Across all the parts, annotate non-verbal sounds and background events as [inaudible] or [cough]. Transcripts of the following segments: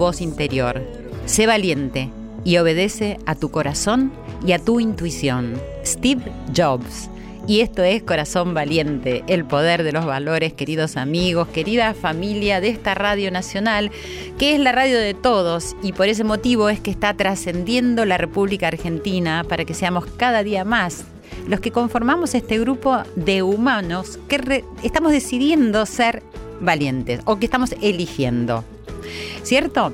voz interior. Sé valiente y obedece a tu corazón y a tu intuición. Steve Jobs. Y esto es Corazón Valiente, el poder de los valores, queridos amigos, querida familia de esta radio nacional, que es la radio de todos y por ese motivo es que está trascendiendo la República Argentina para que seamos cada día más los que conformamos este grupo de humanos que estamos decidiendo ser valientes o que estamos eligiendo. ¿Cierto?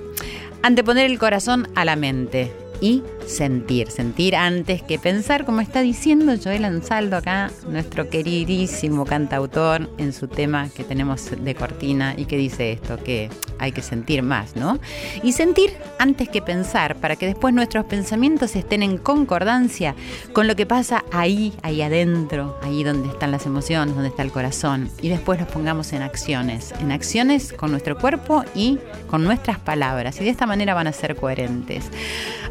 Anteponer el corazón a la mente y sentir, sentir antes que pensar, como está diciendo Joel Ansaldo acá, nuestro queridísimo cantautor en su tema que tenemos de cortina y que dice esto, que hay que sentir más, ¿no? Y sentir antes que pensar, para que después nuestros pensamientos estén en concordancia con lo que pasa ahí, ahí adentro, ahí donde están las emociones, donde está el corazón, y después los pongamos en acciones, en acciones con nuestro cuerpo y con nuestras palabras, y de esta manera van a ser coherentes.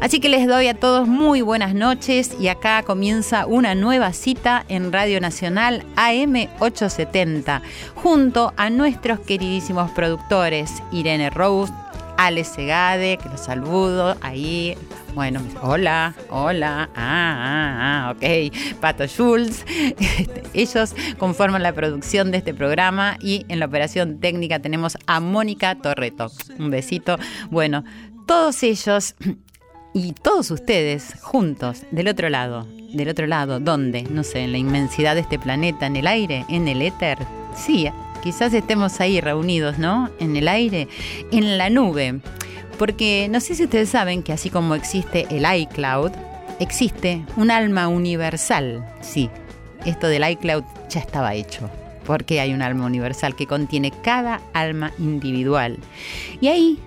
Así que les doy a todos muy buenas noches y acá comienza una nueva cita en Radio Nacional AM870 junto a nuestros queridísimos productores Irene Rose, Ale Segade, que los saludo ahí. Bueno, hola, hola, ah, ah, ah, ok. Pato Schulz, [laughs] ellos conforman la producción de este programa y en la operación técnica tenemos a Mónica Torreto. Un besito. Bueno, todos ellos y todos ustedes juntos, del otro lado. Del otro lado, ¿dónde? No sé, en la inmensidad de este planeta, en el aire, en el éter. Sí, quizás estemos ahí reunidos, ¿no? En el aire, en la nube. Porque no sé si ustedes saben que así como existe el iCloud, existe un alma universal. Sí, esto del iCloud ya estaba hecho. Porque hay un alma universal que contiene cada alma individual. Y ahí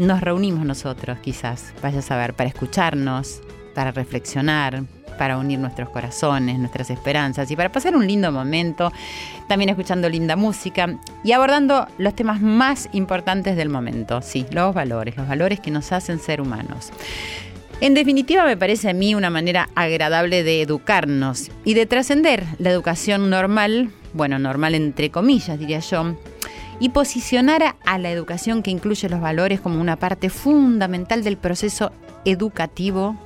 nos reunimos nosotros, quizás, vaya a saber, para escucharnos, para reflexionar, para unir nuestros corazones, nuestras esperanzas y para pasar un lindo momento, también escuchando linda música y abordando los temas más importantes del momento, sí, los valores, los valores que nos hacen ser humanos. En definitiva, me parece a mí una manera agradable de educarnos y de trascender la educación normal, bueno, normal entre comillas, diría yo, y posicionar a la educación que incluye los valores como una parte fundamental del proceso educativo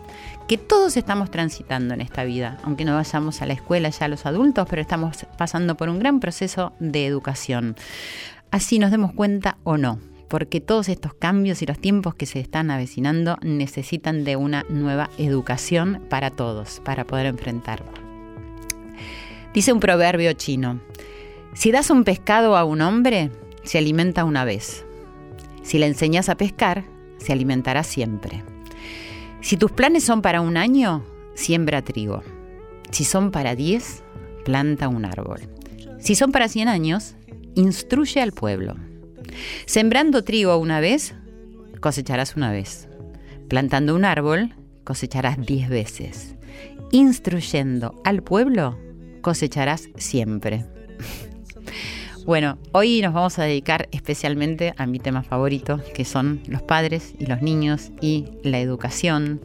que todos estamos transitando en esta vida, aunque no vayamos a la escuela ya los adultos, pero estamos pasando por un gran proceso de educación. Así nos demos cuenta o no, porque todos estos cambios y los tiempos que se están avecinando necesitan de una nueva educación para todos, para poder enfrentarlo. Dice un proverbio chino, si das un pescado a un hombre, se alimenta una vez. Si le enseñas a pescar, se alimentará siempre. Si tus planes son para un año, siembra trigo. Si son para diez, planta un árbol. Si son para cien años, instruye al pueblo. Sembrando trigo una vez, cosecharás una vez. Plantando un árbol, cosecharás diez veces. Instruyendo al pueblo, cosecharás siempre. Bueno, hoy nos vamos a dedicar especialmente a mi tema favorito, que son los padres y los niños y la educación,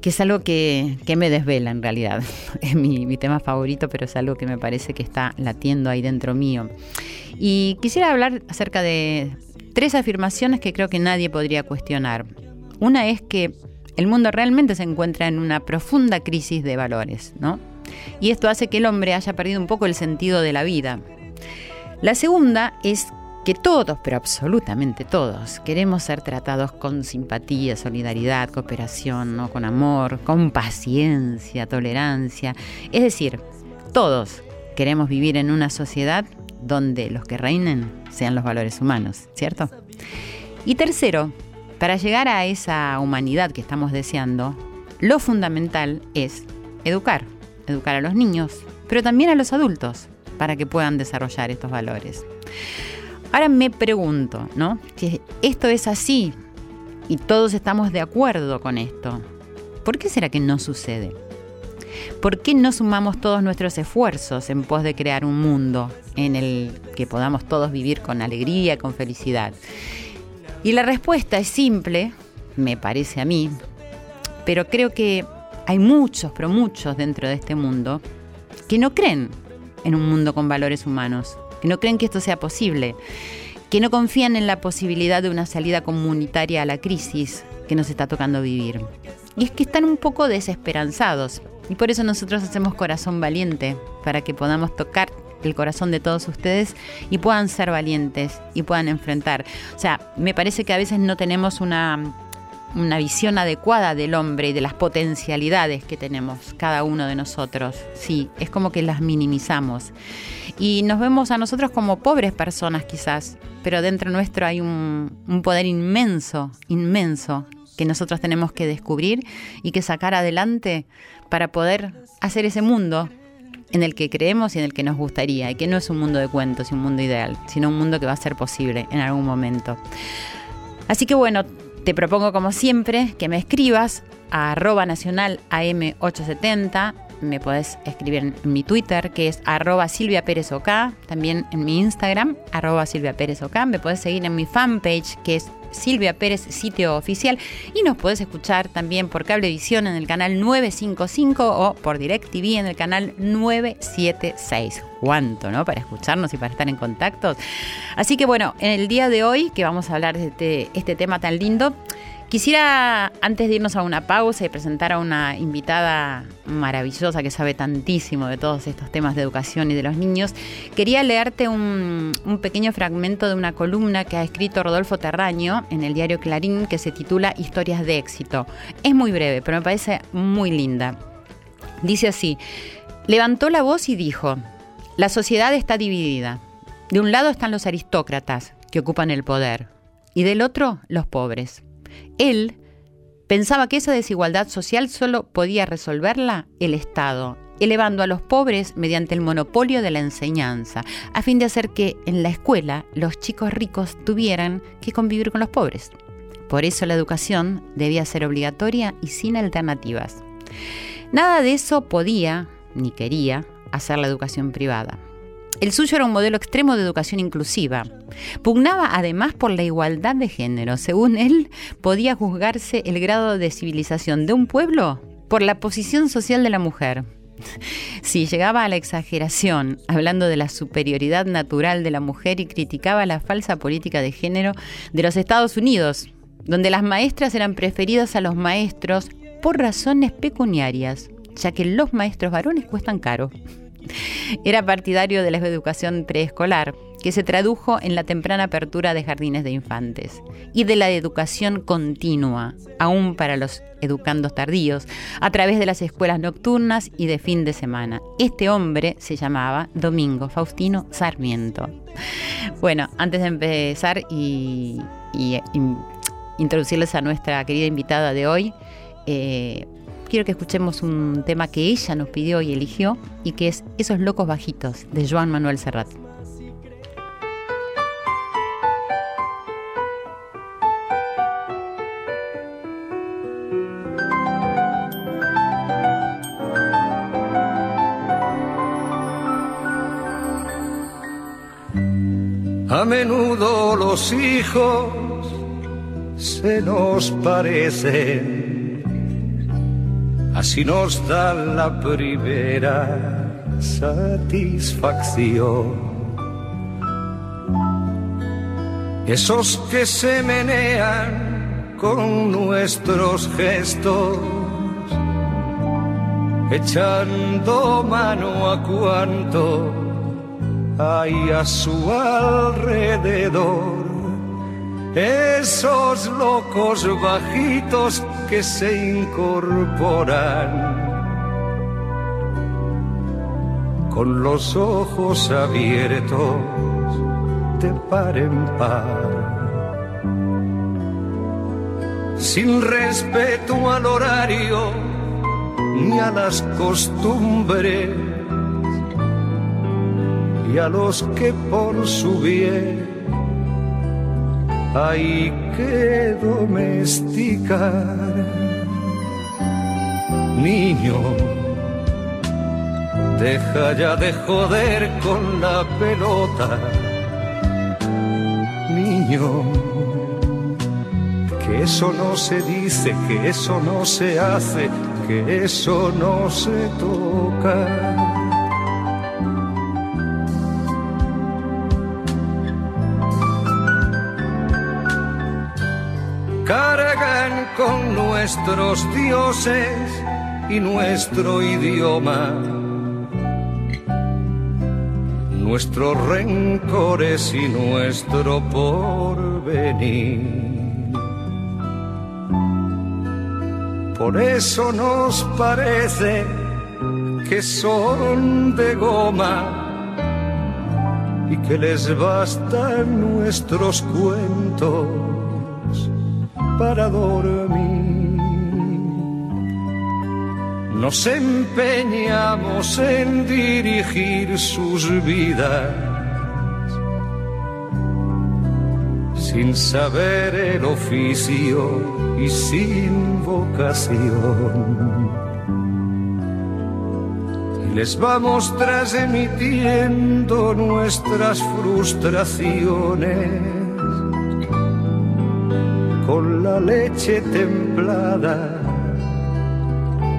que es algo que, que me desvela en realidad. [laughs] Es mi, mi, tema favorito, pero es algo que me parece que está latiendo ahí dentro mío. Y quisiera hablar acerca de tres afirmaciones que creo que nadie podría cuestionar. Una es que el mundo realmente se encuentra en una profunda crisis de valores, ¿no? Y esto hace que el hombre haya perdido un poco el sentido de la vida. La segunda es que todos, pero absolutamente todos, queremos ser tratados con simpatía, solidaridad, cooperación, ¿no? con amor, con paciencia, tolerancia. Es decir, todos queremos vivir en una sociedad donde los que reinen sean los valores humanos, ¿cierto? Y tercero, para llegar a esa humanidad que estamos deseando, lo fundamental es educar, educar a los niños, pero también a los adultos, para que puedan desarrollar estos valores. Ahora me pregunto, ¿no? Si esto es así y todos estamos de acuerdo con esto, ¿por qué será que no sucede? ¿Por qué no sumamos todos nuestros esfuerzos en pos de crear un mundo en el que podamos todos vivir con alegría, con felicidad? Y la respuesta es simple, me parece a mí, pero creo que hay muchos, pero muchos dentro de este mundo que no creen en un mundo con valores humanos, que no creen que esto sea posible, que no confían en la posibilidad de una salida comunitaria a la crisis que nos está tocando vivir. Y es que están un poco desesperanzados. Y por eso nosotros hacemos Corazón Valiente, para que podamos tocar el corazón de todos ustedes y puedan ser valientes y puedan enfrentar. O sea, me parece que a veces no tenemos una, una visión adecuada del hombre y de las potencialidades que tenemos cada uno de nosotros. Sí, es como que las minimizamos. Y nos vemos a nosotros como pobres personas quizás, pero dentro nuestro hay un, un poder inmenso, inmenso, que nosotros tenemos que descubrir y que sacar adelante para poder hacer ese mundo en el que creemos y en el que nos gustaría, y que no es un mundo de cuentos y un mundo ideal, sino un mundo que va a ser posible en algún momento. Así que bueno, te propongo como siempre que me escribas a arroba nacional AM870. Me puedes escribir en mi Twitter, que es arroba Silvia Pérez También en mi Instagram, arroba Silvia Pérez Me puedes seguir en mi fanpage, que es Silvia Pérez, sitio oficial. Y nos puedes escuchar también por Cablevisión en el canal 955 o por DirecTV en el canal 976. ¿Cuánto, no? Para escucharnos y para estar en contacto. Así que bueno, en el día de hoy que vamos a hablar de este, este tema tan lindo, Quisiera, antes de irnos a una pausa y presentar a una invitada maravillosa que sabe tantísimo de todos estos temas de educación y de los niños, quería leerte un, pequeño fragmento de una columna que ha escrito Rodolfo Terraño en el diario Clarín que se titula Historias de éxito. Es muy breve, pero me parece muy linda. Dice así, levantó la voz y dijo, la sociedad está dividida. De un lado están los aristócratas, que ocupan el poder, y del otro los pobres. Él pensaba que esa desigualdad social solo podía resolverla el Estado, elevando a los pobres mediante el monopolio de la enseñanza, a fin de hacer que en la escuela los chicos ricos tuvieran que convivir con los pobres. Por eso la educación debía ser obligatoria y sin alternativas. Nada de eso podía, ni quería, hacer la educación privada. El suyo era un modelo extremo de educación inclusiva. Pugnaba además por la igualdad de género. Según él, podía juzgarse el grado de civilización de un pueblo por la posición social de la mujer. Si llegaba a la exageración, hablando de la superioridad natural de la mujer y criticaba la falsa política de género de los Estados Unidos, donde las maestras eran preferidas a los maestros por razones pecuniarias, ya que los maestros varones cuestan caro. Era partidario de la educación preescolar, que se tradujo en la temprana apertura de jardines de infantes, y de la educación continua, aún para los educandos tardíos, a través de las escuelas nocturnas y de fin de semana. Este hombre se llamaba Domingo Faustino Sarmiento. Bueno, antes de empezar y, introducirles a nuestra querida invitada de hoy, eh, quiero que escuchemos un tema que ella nos pidió y eligió y que es Esos locos bajitos de Joan Manuel Serrat. A menudo los hijos se nos parecen Así nos da la primera satisfacción. Esos que se menean con nuestros gestos, echando mano a cuanto hay a su alrededor. Esos locos bajitos que se incorporan con los ojos abiertos de par en par. Sin respeto al horario ni a las costumbres y a los que por su bien hay que domesticar. Niño, deja ya de joder con la pelota. Niño, que eso no se dice, que eso no se hace, que eso no se toca. Nuestros dioses y nuestro idioma, nuestros rencores y nuestro porvenir. Por eso nos parece que son de goma y que les bastan nuestros cuentos para dormir. Nos empeñamos en dirigir sus vidas sin saber el oficio y sin vocación. Y les vamos transmitiendo nuestras frustraciones con la leche templada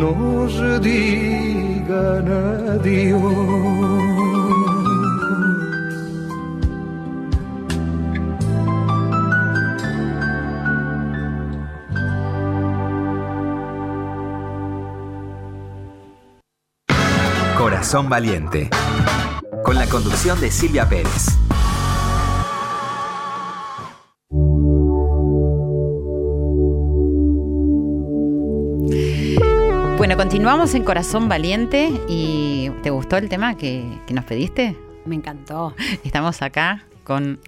nos digan adiós. Corazón Valiente, con la conducción de Silvia Pérez. Continuamos en Corazón Valiente y ¿te gustó el tema que, que nos pediste? Me encantó. Estamos acá con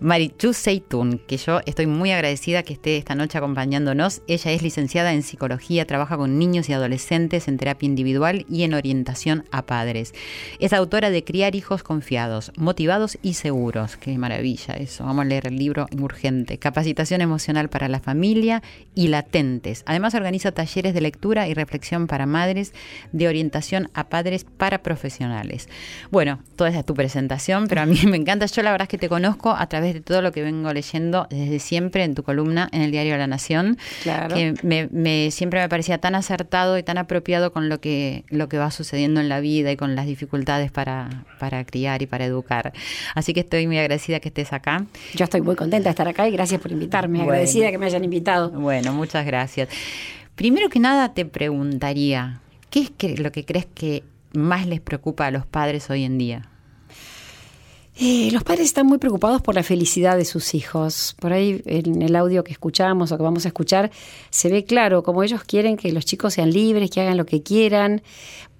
Marichu Seitun, que yo estoy muy agradecida que esté esta noche acompañándonos. Ella es licenciada en psicología, trabaja con niños y adolescentes en terapia individual y en orientación a padres. Es autora de Criar hijos confiados, motivados y seguros. Qué maravilla eso. Vamos a leer el libro urgente. Capacitación emocional para la familia y latentes. Además organiza talleres de lectura y reflexión para madres de orientación a padres para profesionales. Bueno, toda esa es tu presentación, pero a mí [laughs] me encanta. Yo la verdad es que te conozco a través de todo lo que vengo leyendo desde siempre en tu columna en el diario La Nación, Claro. que me, siempre me parecía tan acertado y tan apropiado con lo que, lo que va sucediendo en la vida y con las dificultades para, para criar y para educar. Así que estoy muy agradecida que estés acá. Yo estoy muy contenta de estar acá y gracias por invitarme. Bueno. Agradecida que me hayan invitado. Bueno, muchas gracias. Primero que nada te preguntaría, ¿qué es que- lo que crees que más les preocupa a los padres hoy en día? Eh, los padres están muy preocupados por la felicidad de sus hijos. Por ahí en el audio que escuchamos o que vamos a escuchar se ve claro como ellos quieren que los chicos sean libres, que hagan lo que quieran,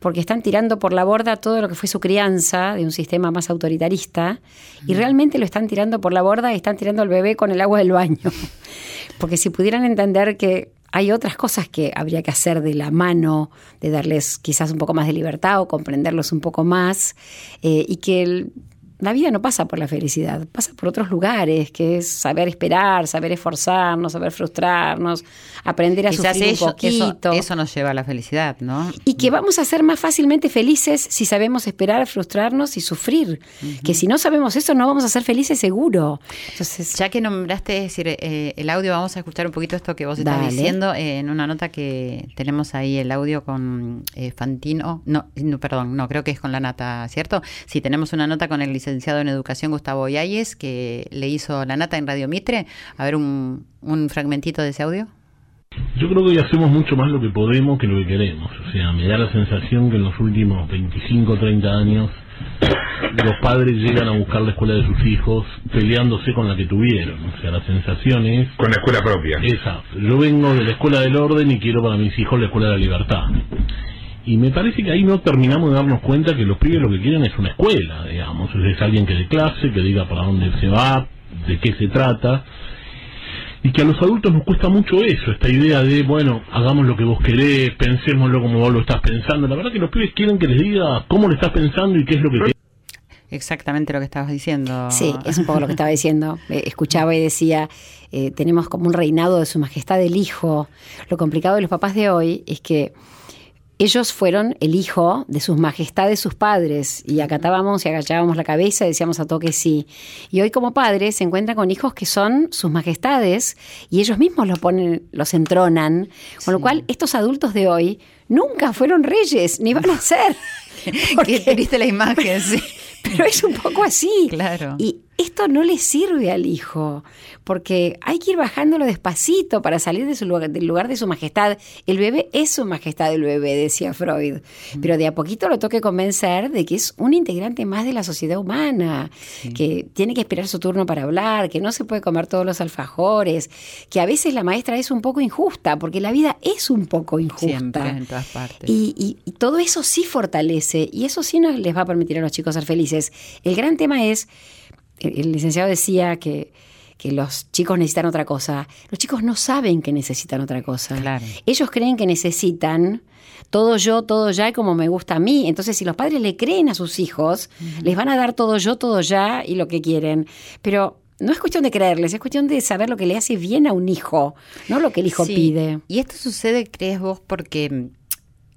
porque están tirando por la borda todo lo que fue su crianza de un sistema más autoritarista y realmente lo están tirando por la borda y están tirando al bebé con el agua del baño. [laughs] Porque si pudieran entender que hay otras cosas que habría que hacer de la mano, de darles quizás un poco más de libertad o comprenderlos un poco más, eh, y que el, la vida no pasa por la felicidad, pasa por otros lugares, que es saber esperar, saber esforzarnos, saber frustrarnos, aprender a Quizás sufrir eso, un poquito. eso, eso nos lleva a la felicidad, ¿no? Y que vamos a ser más fácilmente felices si sabemos esperar, frustrarnos y sufrir. Que si no sabemos eso, no vamos a ser felices seguro. Entonces, Ya que nombraste es decir, eh, el audio, vamos a escuchar un poquito esto que vos estás Dale. diciendo eh, en una nota que tenemos ahí el audio con eh, Fantino. No, no, perdón, no, creo que es con la nata, ¿cierto? Sí, tenemos una nota con el licenciado en educación Gustavo Yáñez que le hizo la nata en Radio Mitre. A ver un, un fragmentito de ese audio. Yo creo que hoy hacemos mucho más lo que podemos que lo que queremos. O sea, me da la sensación que en los últimos 25 o 30 años los padres llegan a buscar la escuela de sus hijos peleándose con la que tuvieron. O sea, la sensación es Con la escuela propia. esa. Yo vengo de la escuela del orden y quiero para mis hijos la escuela de la libertad. Y me parece que ahí no terminamos de darnos cuenta que los pibes lo que quieren es una escuela, digamos. Es alguien que dé clase, que diga para dónde se va, de qué se trata. Y que a los adultos nos cuesta mucho eso, esta idea de, bueno, hagamos lo que vos querés, pensémoslo como vos lo estás pensando. La verdad que los pibes quieren que les diga cómo lo estás pensando y qué es lo que querés. Exactamente lo que estabas diciendo. Sí, es un poco lo que estaba diciendo. Eh, Escuchaba y decía, eh, tenemos como un reinado de su majestad el hijo. Lo complicado de los papás de hoy es que ellos fueron el hijo de sus majestades, sus padres, y acatábamos y agachábamos la cabeza y decíamos a todo que sí. Y hoy como padres se encuentran con hijos que son sus majestades y ellos mismos los ponen, los entronan, con lo cual estos adultos de hoy nunca fueron reyes, ni van a ser. [laughs] Qué Porque- triste la imagen, sí. [laughs] pero es un poco así. Claro. Y esto no le sirve al hijo, porque hay que ir bajándolo despacito para salir de su lugar, del lugar de su majestad. El bebé es su majestad el bebé, decía Freud. Pero de a poquito lo toque convencer de que es un integrante más de la sociedad humana, que tiene que esperar su turno para hablar, que no se puede comer todos los alfajores, que a veces la maestra es un poco injusta, porque la vida es un poco injusta. Siempre, en todas partes. Y, y- y todo eso sí fortalece y eso sí nos les va a permitir a los chicos ser felices. El gran tema es, el, licenciado decía que, que los chicos necesitan otra cosa. Los chicos no saben que necesitan otra cosa. Claro. Ellos creen que necesitan todo yo, todo ya y como me gusta a mí. Entonces, si los padres le creen a sus hijos, les van a dar todo yo, todo ya y lo que quieren. Pero no es cuestión de creerles, es cuestión de saber lo que le hace bien a un hijo, no lo que el hijo Sí. pide. Y esto sucede, crees vos, porque mm,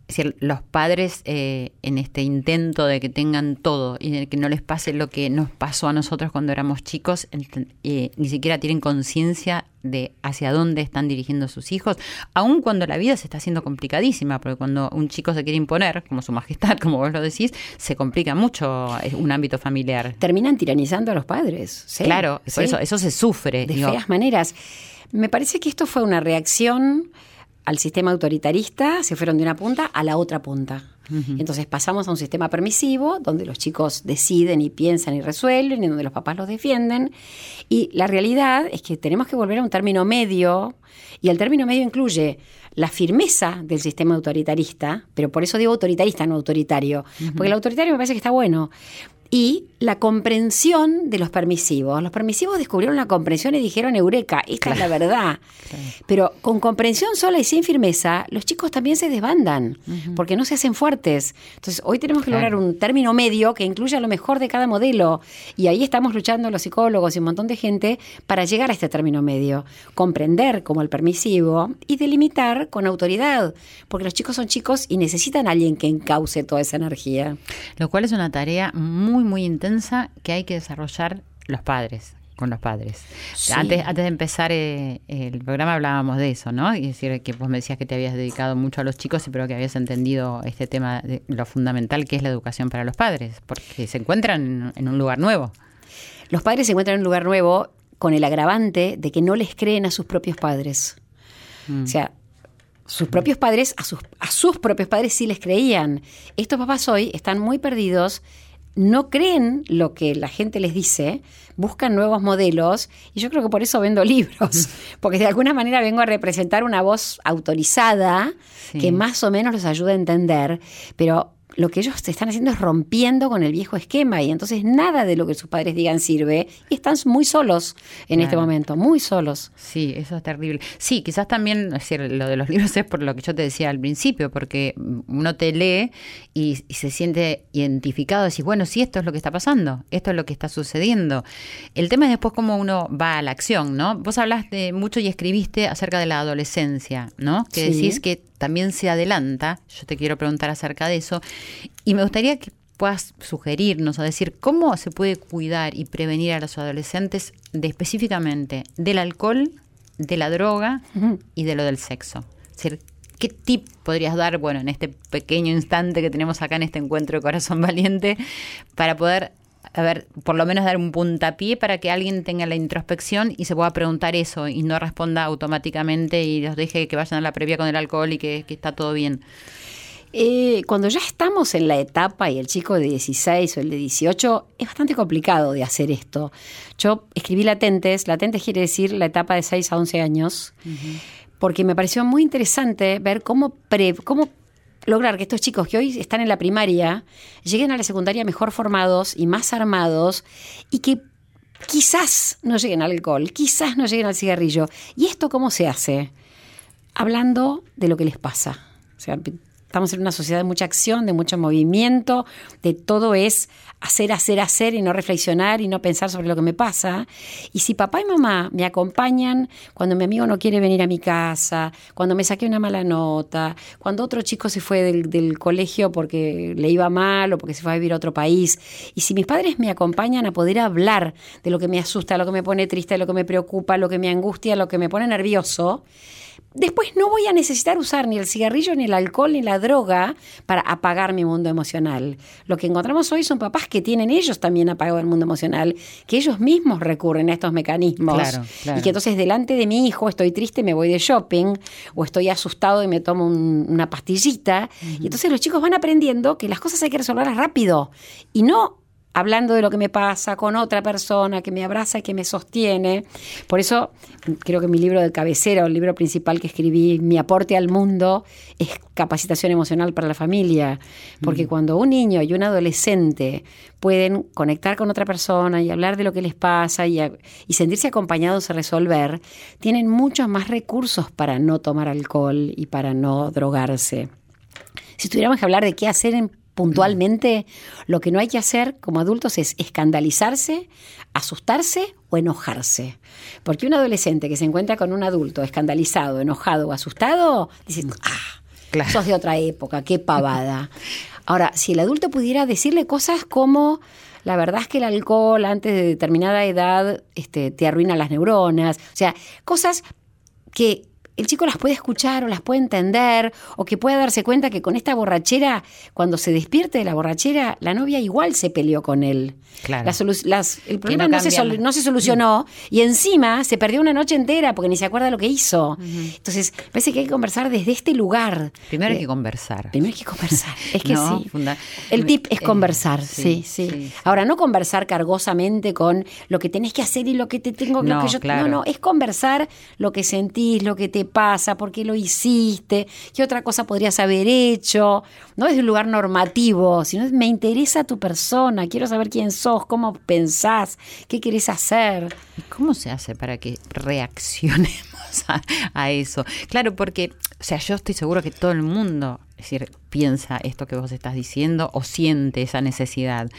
es decir, los padres eh, en este intento de que tengan todo y de que no les pase lo que nos pasó a nosotros cuando éramos chicos, eh, ni siquiera tienen conciencia de hacia dónde están dirigiendo sus hijos, aun cuando la vida se está haciendo complicadísima, porque cuando un chico se quiere imponer, como su majestad, [laughs] como vos lo decís, se complica mucho eh, un ámbito familiar. Terminan tiranizando a los padres. sí, claro, por eso, eso se sufre. de digo. feas maneras. Me parece que esto fue una reacción al sistema autoritarista, se fueron de una punta a la otra punta. Entonces pasamos a un sistema permisivo donde los chicos deciden y piensan y resuelven y donde los papás los defienden. Y la realidad es que tenemos que volver a un término medio y el término medio incluye la firmeza del sistema autoritarista, pero por eso digo autoritarista, no autoritario, porque el autoritario me parece que está bueno, y la comprensión de los permisivos. Los permisivos descubrieron la comprensión y dijeron, Eureka, esta es la verdad. Pero con comprensión sola y sin firmeza, los chicos también se desbandan, porque no se hacen fuertes. Entonces, hoy tenemos que Claro. lograr un término medio que incluya lo mejor de cada modelo. Y ahí estamos luchando los psicólogos y un montón de gente para llegar a este término medio. Comprender como el permisivo y delimitar con autoridad, porque los chicos son chicos y necesitan a alguien que encauce toda esa energía. Lo cual es una tarea muy, muy intensa que hay que desarrollar los padres, con los padres. Sí. Antes, antes de empezar eh, el programa hablábamos de eso, ¿no? Y decir que vos me decías que te habías dedicado mucho a los chicos, pero que habías entendido este tema de lo fundamental que es la educación para los padres, porque se encuentran en un lugar nuevo. Los padres se encuentran en un lugar nuevo con el agravante de que no les creen a sus propios padres. O sea, sus propios padres, a sus, a sus propios padres sí les creían. Estos papás hoy están muy perdidos, no creen lo que la gente les dice, buscan nuevos modelos y yo creo que por eso vendo [laughs] libros, porque de alguna manera vengo a representar una voz autorizada Sí. que más o menos los ayuda a entender, pero lo que ellos están haciendo es rompiendo con el viejo esquema y entonces nada de lo que sus padres digan sirve y están muy solos en este momento, muy solos. Sí, eso es terrible. Sí, quizás también, es decir, lo de los libros es por lo que yo te decía al principio, porque uno te lee y, y se siente identificado, decís, bueno, sí, esto es lo que está pasando, esto es lo que está sucediendo. El tema es después cómo uno va a la acción, ¿no? Vos hablaste mucho y escribiste acerca de la adolescencia, ¿no? Que Sí. decís que también se adelanta, yo te quiero preguntar acerca de eso, y me gustaría que puedas sugerirnos o decir cómo se puede cuidar y prevenir a los adolescentes de específicamente del alcohol, de la droga y de lo del sexo. Es decir, ¿qué tip podrías dar, bueno, en este pequeño instante que tenemos acá en este encuentro de Corazón Valiente, para poder, a ver, por lo menos dar un puntapié para que alguien tenga la introspección y se pueda preguntar eso y no responda automáticamente y los deje que vayan a la previa con el alcohol y que, que está todo bien? Eh, cuando ya estamos en la etapa y el chico de 16 o el de 18, es bastante complicado de hacer esto. Yo escribí latentes, latentes quiere decir la etapa de 6 a 11 años, porque me pareció muy interesante ver cómo, pre- cómo lograr que estos chicos que hoy están en la primaria lleguen a la secundaria mejor formados y más armados y que quizás no lleguen al alcohol, quizás no lleguen al cigarrillo. ¿Y esto cómo se hace? Hablando de lo que les pasa. O sea, estamos en una sociedad de mucha acción, de mucho movimiento, de todo es hacer, hacer, hacer y no reflexionar y no pensar sobre lo que me pasa. Y si papá y mamá me acompañan cuando mi amigo no quiere venir a mi casa, cuando me saqué una mala nota, cuando otro chico se fue del, colegio porque le iba mal o porque se fue a vivir a otro país, y si mis padres me acompañan a poder hablar de lo que me asusta, lo que me pone triste, lo que me preocupa, lo que me angustia, lo que me pone nervioso, después no voy a necesitar usar ni el cigarrillo, ni el alcohol, ni la droga para apagar mi mundo emocional. Lo que encontramos hoy son papás que tienen ellos también apagado el mundo emocional, que ellos mismos recurren a estos mecanismos. Claro, claro. Y que entonces delante de mi hijo estoy triste, me voy de shopping, o estoy asustado y me tomo un- una pastillita. Y entonces los chicos van aprendiendo que las cosas hay que resolverlas rápido y no hablando de lo que me pasa con otra persona que me abraza y que me sostiene. Por eso creo que mi libro de cabecera, o el libro principal que escribí, Mi aporte al mundo, es capacitación emocional para la familia. Porque cuando un niño y un adolescente pueden conectar con otra persona y hablar de lo que les pasa y, a- y sentirse acompañados a resolver, tienen muchos más recursos para no tomar alcohol y para no drogarse. Si tuviéramos que hablar de qué hacer en- puntualmente, lo que no hay que hacer como adultos es escandalizarse, asustarse o enojarse. Porque un adolescente que se encuentra con un adulto escandalizado, enojado o asustado, dice, ah, Claro. sos de otra época, qué pavada. [laughs] Ahora, si el adulto pudiera decirle cosas como, la verdad es que el alcohol antes de determinada edad este, te arruina las neuronas, o sea, cosas que el chico las puede escuchar o las puede entender o que pueda darse cuenta que con esta borrachera, cuando se despierte de la borrachera, la novia igual se peleó con él. Claro. Las- el problema no no, se, no se solucionó y encima se perdió una noche entera porque ni se acuerda lo que hizo. Entonces, parece que hay que conversar desde este lugar. Primero hay Eh, que conversar. Primero hay que conversar. Es que [laughs] No, sí. El tip es Eh, conversar, sí, sí, sí, sí, sí. Ahora, no conversar cargosamente con lo que tenés que hacer y lo que te tengo lo que yo. claro. No, no, es conversar lo que sentís, lo que te pasa, por qué lo hiciste, qué otra cosa podrías haber hecho. No desde un lugar normativo, sino es, me interesa tu persona, quiero saber quién sos, cómo pensás, qué querés hacer. ¿Y ¿Cómo se hace para que reaccionemos [laughs] a, a eso? Claro, porque, o sea, yo estoy seguro que todo el mundo, es decir, piensa esto que vos estás diciendo o siente esa necesidad.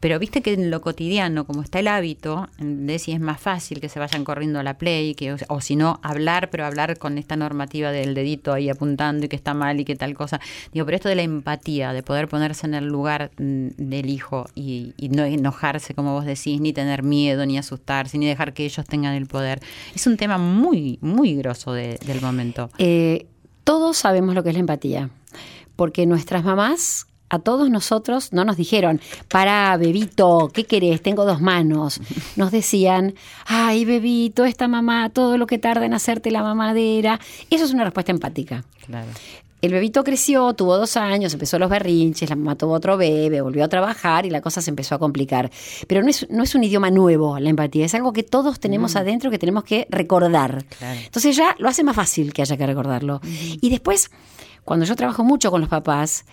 Pero viste que en lo cotidiano, como está el hábito, de si es más fácil que se vayan corriendo a la play, que, o, si no, hablar, pero hablar con esta normativa del dedito ahí apuntando y que está mal y que tal cosa. Digo, pero esto de la empatía, de poder ponerse en el lugar mm, del hijo y, y no enojarse, como vos decís, ni tener miedo, ni asustarse, ni dejar que ellos tengan el poder, es un tema muy, muy grosso de- del momento. Eh, todos sabemos lo que es la empatía, porque nuestras mamás a todos nosotros no nos dijeron, para, bebito, ¿qué querés? Tengo dos manos. [laughs] Nos decían, ay, bebito, esta mamá, todo lo que tarda en hacerte la mamadera. Eso es una respuesta empática. Claro. El bebito creció, tuvo dos años, empezó los berrinches, la mamá tuvo otro bebé, volvió a trabajar y la cosa se empezó a complicar. Pero no es, no es un idioma nuevo la empatía, es algo que todos tenemos adentro que tenemos que recordar. Claro. Entonces ya lo hace más fácil que haya que recordarlo. Y después, cuando yo trabajo mucho con los papás,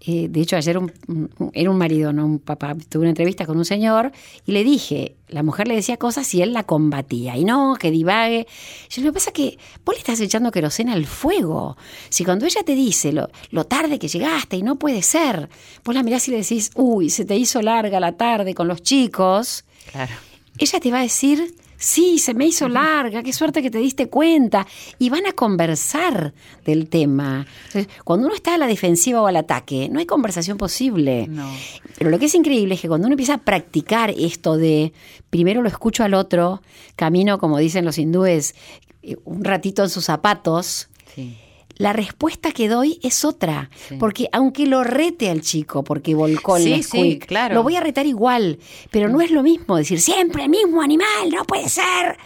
eh, de hecho, ayer un- un- era un marido, no un papá. Tuve una entrevista con un señor y le dije, la mujer le decía cosas y él la combatía. Y no, que divague. Yo lo que pasa es que vos le estás echando querosena al fuego. Si cuando ella te dice lo, lo tarde que llegaste y no puede ser, vos la mirás y le decís, uy, se te hizo larga la tarde con los chicos, Claro. ella te va a decir, sí, se me hizo larga, qué suerte que te diste cuenta. Y van a conversar del tema. Entonces, cuando uno está a la defensiva o al ataque, no hay conversación posible. No. Pero lo que es increíble es que cuando uno empieza a practicar esto de primero lo escucho al otro, camino, como dicen los hindúes, eh, un ratito en sus zapatos, Sí. La respuesta que doy es otra. Sí. Porque aunque lo rete al chico porque volcó el Sí, claro. lo voy a retar igual. Pero no es lo mismo decir siempre el mismo animal, no puede ser.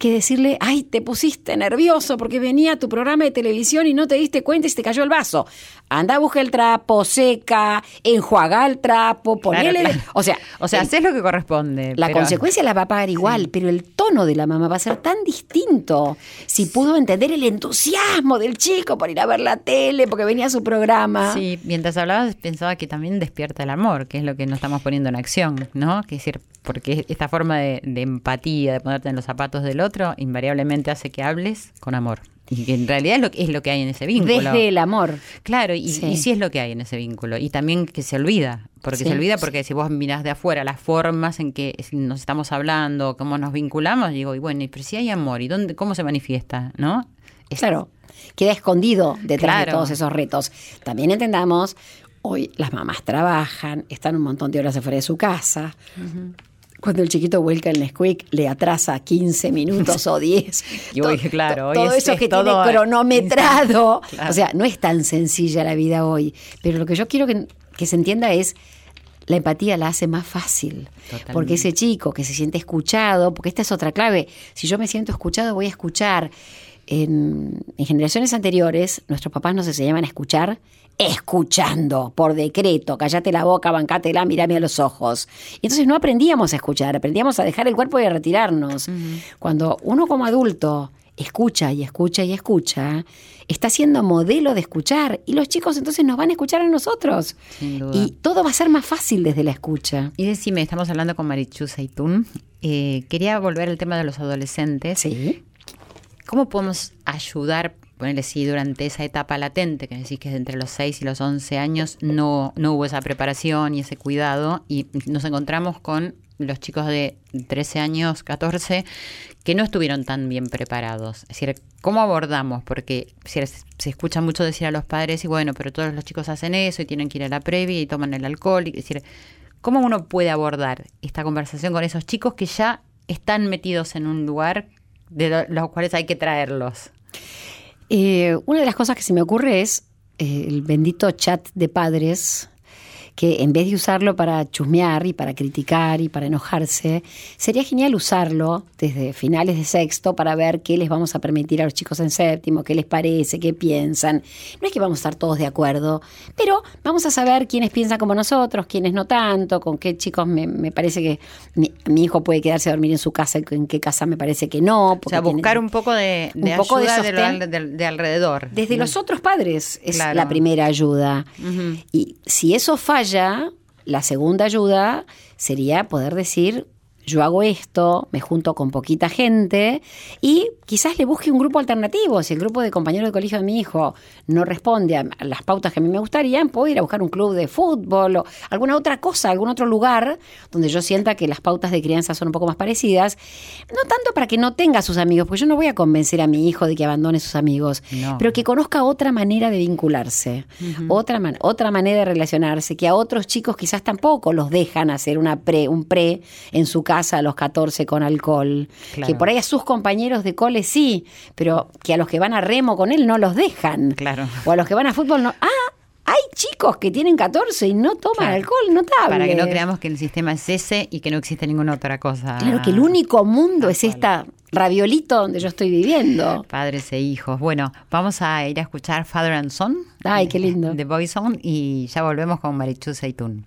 Que decirle, ay, te pusiste nervioso porque venía tu programa de televisión y no te diste cuenta y se te cayó el vaso. Anda, busca el trapo, seca, enjuaga el trapo, ponele. claro. O sea, O sea, el- haces lo que corresponde. la pero- consecuencia la va a pagar igual, pero el tono de la mamá va a ser tan distinto. Si pudo entender el entusiasmo del chico por ir a ver la tele, porque venía a su programa. Sí, mientras hablabas pensaba que también despierta el amor, que es lo que nos estamos poniendo en acción, ¿no? Que es decir, porque esta forma de, de empatía, de ponerte en los zapatos del otro, invariablemente hace que hables con amor. Y que en realidad es lo, que- es lo que hay en ese vínculo. Desde el amor. Claro, y, Sí. y sí es lo que hay en ese vínculo. Y también que se olvida, porque Sí. se olvida porque si vos mirás de afuera las formas en que nos estamos hablando, cómo nos vinculamos, digo, y bueno, y pero si hay amor, ¿y dónde, cómo se manifiesta? ¿No? Es- Claro, queda escondido detrás de todos esos retos. También entendamos, hoy las mamás trabajan, están un montón de horas afuera de su casa. Cuando el chiquito vuelca el Nesquik, le atrasa 15 minutos o 10. [laughs] Y hoy, claro, hoy todo es- eso es que todo tiene cronometrado. [laughs] Claro. O sea, no es tan sencilla la vida hoy. Pero lo que yo quiero que, que se entienda es la empatía la hace más fácil. Totalmente. Porque ese chico que se siente escuchado, porque esta es otra clave, si yo me siento escuchado voy a escuchar. En, en generaciones anteriores, nuestros papás nos enseñaban a escuchar escuchando por decreto, callate la boca, bancátela, mirame a los ojos. Y entonces no aprendíamos a escuchar, aprendíamos a dejar el cuerpo y a retirarnos. Cuando uno como adulto escucha y escucha y escucha, está siendo modelo de escuchar y los chicos entonces nos van a escuchar a nosotros. Sin duda. Y todo va a ser más fácil desde la escucha. Y decime, estamos hablando con Marichu Seitún. Eh, quería volver al tema de los adolescentes. Sí. ¿Cómo podemos ayudar, ponerle si durante esa etapa latente, que decís que es entre los 6 y los 11 años, no, no hubo esa preparación y ese cuidado, y nos encontramos con los chicos de 13 años, 14, que no estuvieron tan bien preparados? Es decir, ¿cómo abordamos? Porque decir, se escucha mucho decir a los padres, y bueno, pero todos los chicos hacen eso y tienen que ir a la previa y toman el alcohol. y- Es decir, ¿cómo uno puede abordar esta conversación con esos chicos que ya están metidos en un lugar de lo- los cuales hay que traerlos? Eh, una de las cosas que se me ocurre es eh, el bendito chat de padres que en vez de usarlo para chusmear y para criticar y para enojarse, sería genial usarlo desde finales de sexto para ver qué les vamos a permitir a los chicos en séptimo, qué les parece, qué piensan. No es que vamos a estar todos de acuerdo, pero vamos a saber quiénes piensan como nosotros, quiénes no tanto, con qué chicos me, me parece que mi, mi hijo puede quedarse a dormir en su casa y en qué casa me parece que no. O sea, tiene- buscar un poco de, de un poco de ayuda de, sostén. alrededor. Desde los otros padres es Claro. la primera ayuda. Y si eso falla, la segunda ayuda sería poder decir, yo hago esto, me junto con poquita gente y quizás le busque un grupo alternativo. Si el grupo de compañeros de colegio de mi hijo no responde a las pautas que a mí me gustarían, puedo ir a buscar un club de fútbol o alguna otra cosa, algún otro lugar donde yo sienta que las pautas de crianza son un poco más parecidas. No tanto para que no tenga sus amigos, porque yo no voy a convencer a mi hijo de que abandone sus amigos, No. pero que conozca otra manera de vincularse, otra, man- otra manera de relacionarse, que a otros chicos quizás tampoco los dejan hacer una pre, un pre en su casa a los 14 con alcohol, Claro. que por ahí a sus compañeros de cole sí, pero que a los que van a remo con él no los dejan, Claro. o a los que van a fútbol no. Ah, hay chicos que tienen 14 y no toman Claro. alcohol notable. Para que no creamos que el sistema es ese y que no existe ninguna otra cosa. Claro que el único mundo es esta raviolito donde yo estoy viviendo. Padres e hijos. Bueno, vamos a ir a escuchar Father and Son. Ay, qué lindo. De Boyson y ya volvemos con Marichu Seitún.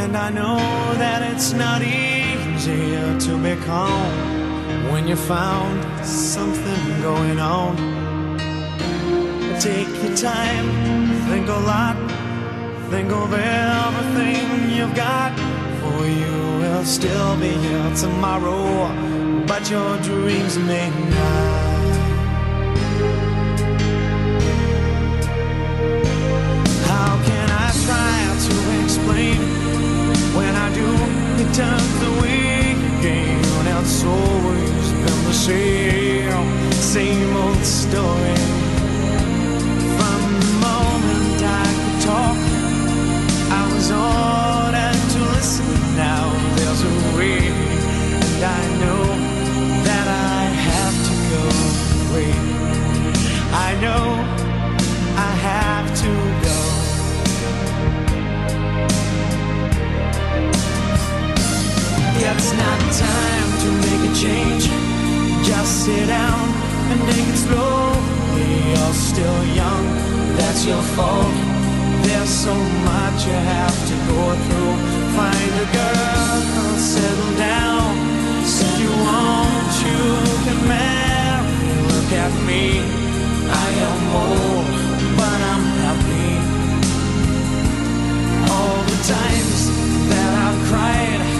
and I know that it's not easier to be calm when you found something going on. Take your time, think a lot, think of everything you've got. For you will still be here tomorrow, but your dreams may not. Turns the week again. It's always been the same, It's not time to make a change. Just sit down and take it slowly. You're still young, that's your fault. There's so much you have to go through. Find a girl, settle down. If you want, you can marry. Look at me, I am old, but I'm happy. All the times that I've cried,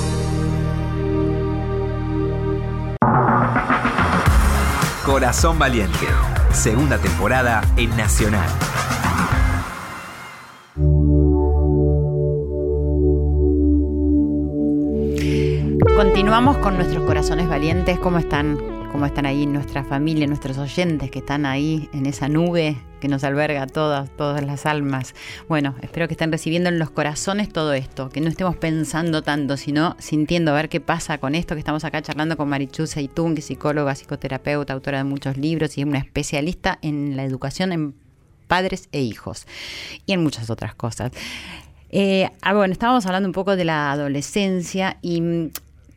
Corazón Valiente, segunda temporada en Nacional. Continuamos con nuestros corazones valientes. ¿Cómo están? ¿Cómo están ahí nuestra familia, nuestros oyentes que están ahí en esa nube que nos alberga todas, todas las almas? Bueno, espero que estén recibiendo en los corazones todo esto, que no estemos pensando tanto, sino sintiendo a ver qué pasa con esto que estamos acá charlando con Marichu Seitún, que es psicóloga, psicoterapeuta, autora de muchos libros y es una especialista en la educación en padres e hijos y en muchas otras cosas. Eh, ah, bueno, estábamos hablando un poco de la adolescencia y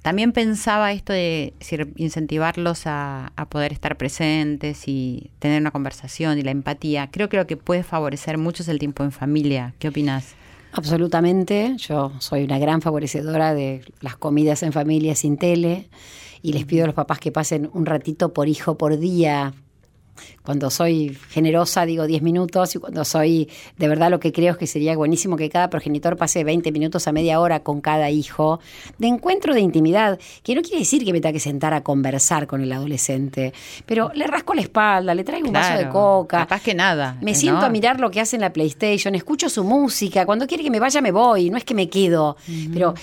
también pensaba esto de incentivarlos a, poder estar presentes y tener una conversación y la empatía. Creo que lo que puede favorecer mucho es el tiempo en familia. ¿Qué opinas? Absolutamente. Yo soy una gran favorecedora de las comidas en familia sin tele y les pido a los papás que pasen un ratito por hijo por día cuando soy generosa digo 10 minutos y cuando soy de verdad lo que creo es que sería buenísimo que cada progenitor pase 20 minutos a media hora con cada hijo de encuentro de intimidad, que no quiere decir que me tenga que sentar a conversar con el adolescente, pero le rasco la espalda, le traigo un vaso de coca. capaz que nada, Me ¿no? siento a mirar lo que hace en la PlayStation, escucho su música, cuando quiere que me vaya me voy, no es que me quedo, pero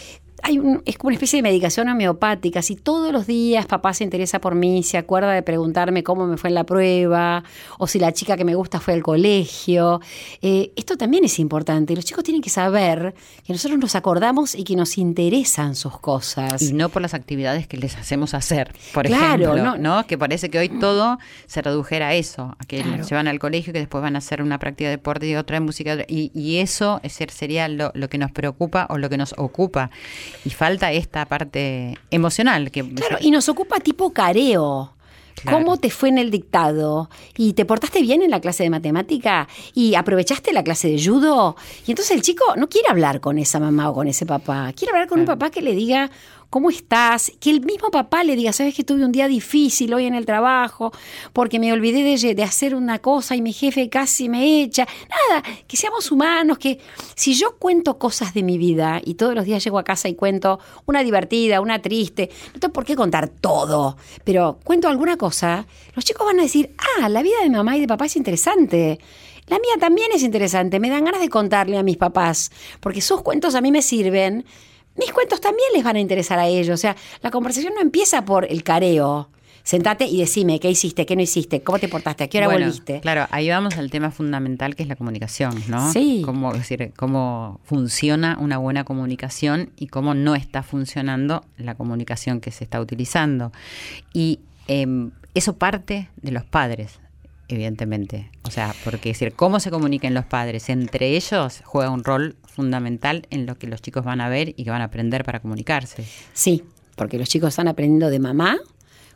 hay un- es como una especie de medicación homeopática. Si todos los días papá se interesa por mí, se acuerda de preguntarme cómo me fue en la prueba, o si la chica que me gusta fue al colegio, eh, esto también es importante. Los chicos tienen que saber que nosotros nos acordamos y que nos interesan sus cosas. Y no por las actividades que les hacemos hacer, por Claro, ejemplo, no- no. Que parece que hoy todo se redujera a eso, a que Claro. se van al colegio, que después van a hacer una práctica de deporte y otra de música, y, y eso es ser- sería lo, lo que nos preocupa o lo que nos ocupa. Y falta esta parte emocional. que Claro, y nos ocupa tipo careo. Claro. ¿Cómo te fue en el dictado? ¿Y te portaste bien en la clase de matemática? ¿Y aprovechaste la clase de judo? Y entonces el chico no quiere hablar con esa mamá o con ese papá. Quiere hablar con un papá que le diga ¿cómo estás? Que el mismo papá le diga, sabes que tuve un día difícil hoy en el trabajo, porque me olvidé de, hacer una cosa y mi jefe casi me echa. Nada, que seamos humanos, que si yo cuento cosas de mi vida y todos los días llego a casa y cuento una divertida, una triste, no tengo por qué contar todo, pero cuento alguna cosa, los chicos van a decir, ah, la vida de mamá y de papá es interesante. La mía también es interesante, me dan ganas de contarle a mis papás, porque sus cuentos a mí me sirven, mis cuentos también les van a interesar a ellos. O sea, la conversación no empieza por el careo. Sentate y decime qué hiciste, qué no hiciste, cómo te portaste, a qué hora Bueno, volviste. Claro, ahí vamos al tema fundamental que es la comunicación, ¿no? Sí. Cómo, decir, cómo funciona una buena comunicación y cómo no está funcionando la comunicación que se está utilizando. Y em, eso parte de los padres, evidentemente. O sea, porque es decir, cómo se comuniquen los padres entre ellos juega un rol fundamental en lo que los chicos van a ver y que van a aprender para comunicarse. Sí, porque los chicos están aprendiendo de mamá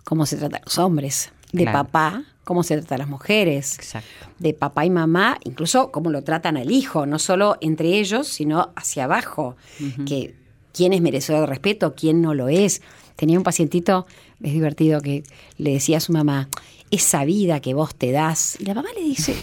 cómo se trata a los hombres, de Claro. papá cómo se trata a las mujeres, Exacto. de papá y mamá, incluso cómo lo tratan al hijo, no solo entre ellos, sino hacia abajo, que quién es merecedor de respeto, quién no lo es. Tenía un pacientito, es divertido, que le decía a su mamá, esa vida que vos te das, y la mamá le dice,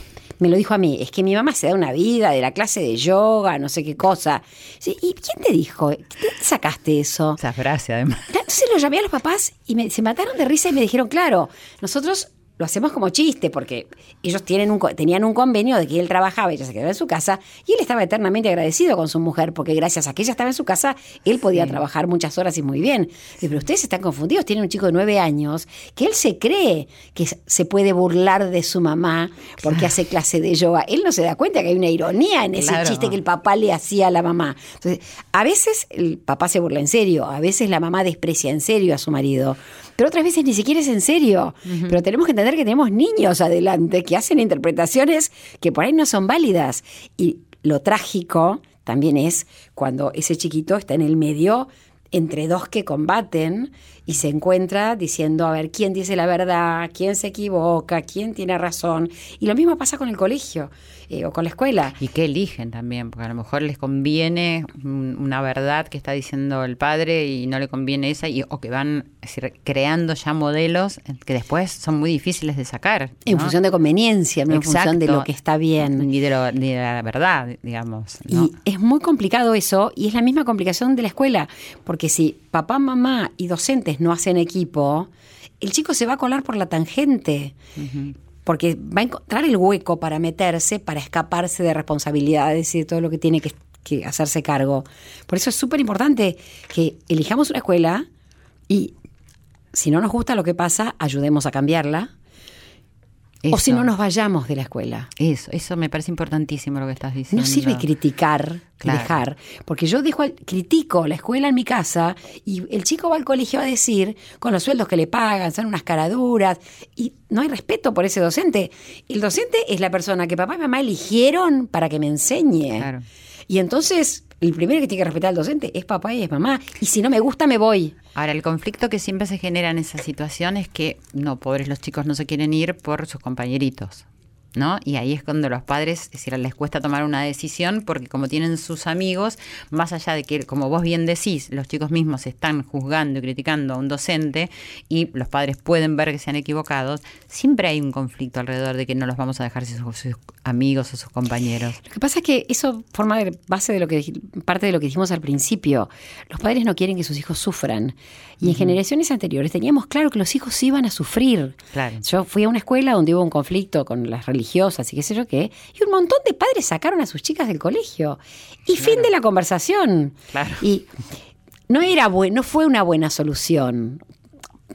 me lo dijo a mí, es que mi mamá se da una vida de la clase de yoga, no sé qué cosa. ¿Y quién te dijo? ¿De dónde sacaste eso? Esa frase, además. Entonces lo llamé a los papás y me- se mataron de risa y me dijeron, claro, nosotros lo hacemos como chiste porque ellos tienen un, tenían un convenio de que él trabajaba y ella se quedaba en su casa y él estaba eternamente agradecido con su mujer porque gracias a que ella estaba en su casa, él podía trabajar muchas horas y muy bien. Pero ustedes están confundidos, tienen un chico de nueve años que él se cree que se puede burlar de su mamá porque hace clase de yoga. Él no se da cuenta que hay una ironía en ese Claro. chiste que el papá le hacía a la mamá. Entonces, a veces el papá se burla en serio, a veces la mamá desprecia en serio a su marido, pero otras veces ni siquiera es en serio. Pero tenemos que entender que tenemos niños adelante que hacen interpretaciones que por ahí no son válidas. Y lo trágico también es cuando ese chiquito está en el medio entre dos que combaten y se encuentra diciendo, a ver, ¿quién dice la verdad? ¿Quién se equivoca? ¿Quién tiene razón? Y lo mismo pasa con el colegio eh, o con la escuela. Y qué eligen también, porque a lo mejor les conviene una verdad que está diciendo el padre y no le conviene esa, y, o que van es decir, creando ya modelos que después son muy difíciles de sacar. En ¿no? función de conveniencia, no en función de Exacto. lo que está bien. Ni de, lo- ni de la verdad, digamos. ¿no? Y es muy complicado eso, y es la misma complicación de la escuela, porque si papá, mamá y docentes no hacen equipo, el chico se va a colar por la tangente, porque va a encontrar el hueco para meterse, para escaparse de responsabilidades y de todo lo que tiene que, que hacerse cargo. Por eso es súper importante que elijamos una escuela y si no nos gusta lo que pasa, ayudemos a cambiarla, o si no nos vayamos de la escuela. Eso, eso me parece importantísimo lo que estás diciendo. No sirve criticar, Claro. dejar, porque yo dejo critico la escuela en mi casa y el chico va al colegio a decir, con los sueldos que le pagan, son unas caraduras, y no hay respeto por ese docente. El docente es la persona que papá y mamá eligieron para que me enseñe. Claro. Y entonces, el primero que tiene que respetar al docente es papá y es mamá. Y si no me gusta, me voy. Ahora, el conflicto que siempre se genera en esa situación es que, no, pobres los chicos no se quieren ir por sus compañeritos, ¿no? Y ahí es cuando los padres, es decir, les cuesta tomar una decisión porque como tienen sus amigos, más allá de que, como vos bien decís, los chicos mismos están juzgando y criticando a un docente y los padres pueden ver que se han equivocado, siempre hay un conflicto alrededor de que no los vamos a dejar sus, sus amigos o sus compañeros. Lo que pasa es que eso forma de base de lo que parte de lo que dijimos al principio. Los padres no quieren que sus hijos sufran. Y en generaciones anteriores teníamos claro que los hijos iban a sufrir. Claro. Yo fui a una escuela donde hubo un conflicto con las religiosas y qué sé yo qué, y un montón de padres sacaron a sus chicas del colegio. Y fin de la conversación. Claro. Y no era no fue una buena solución.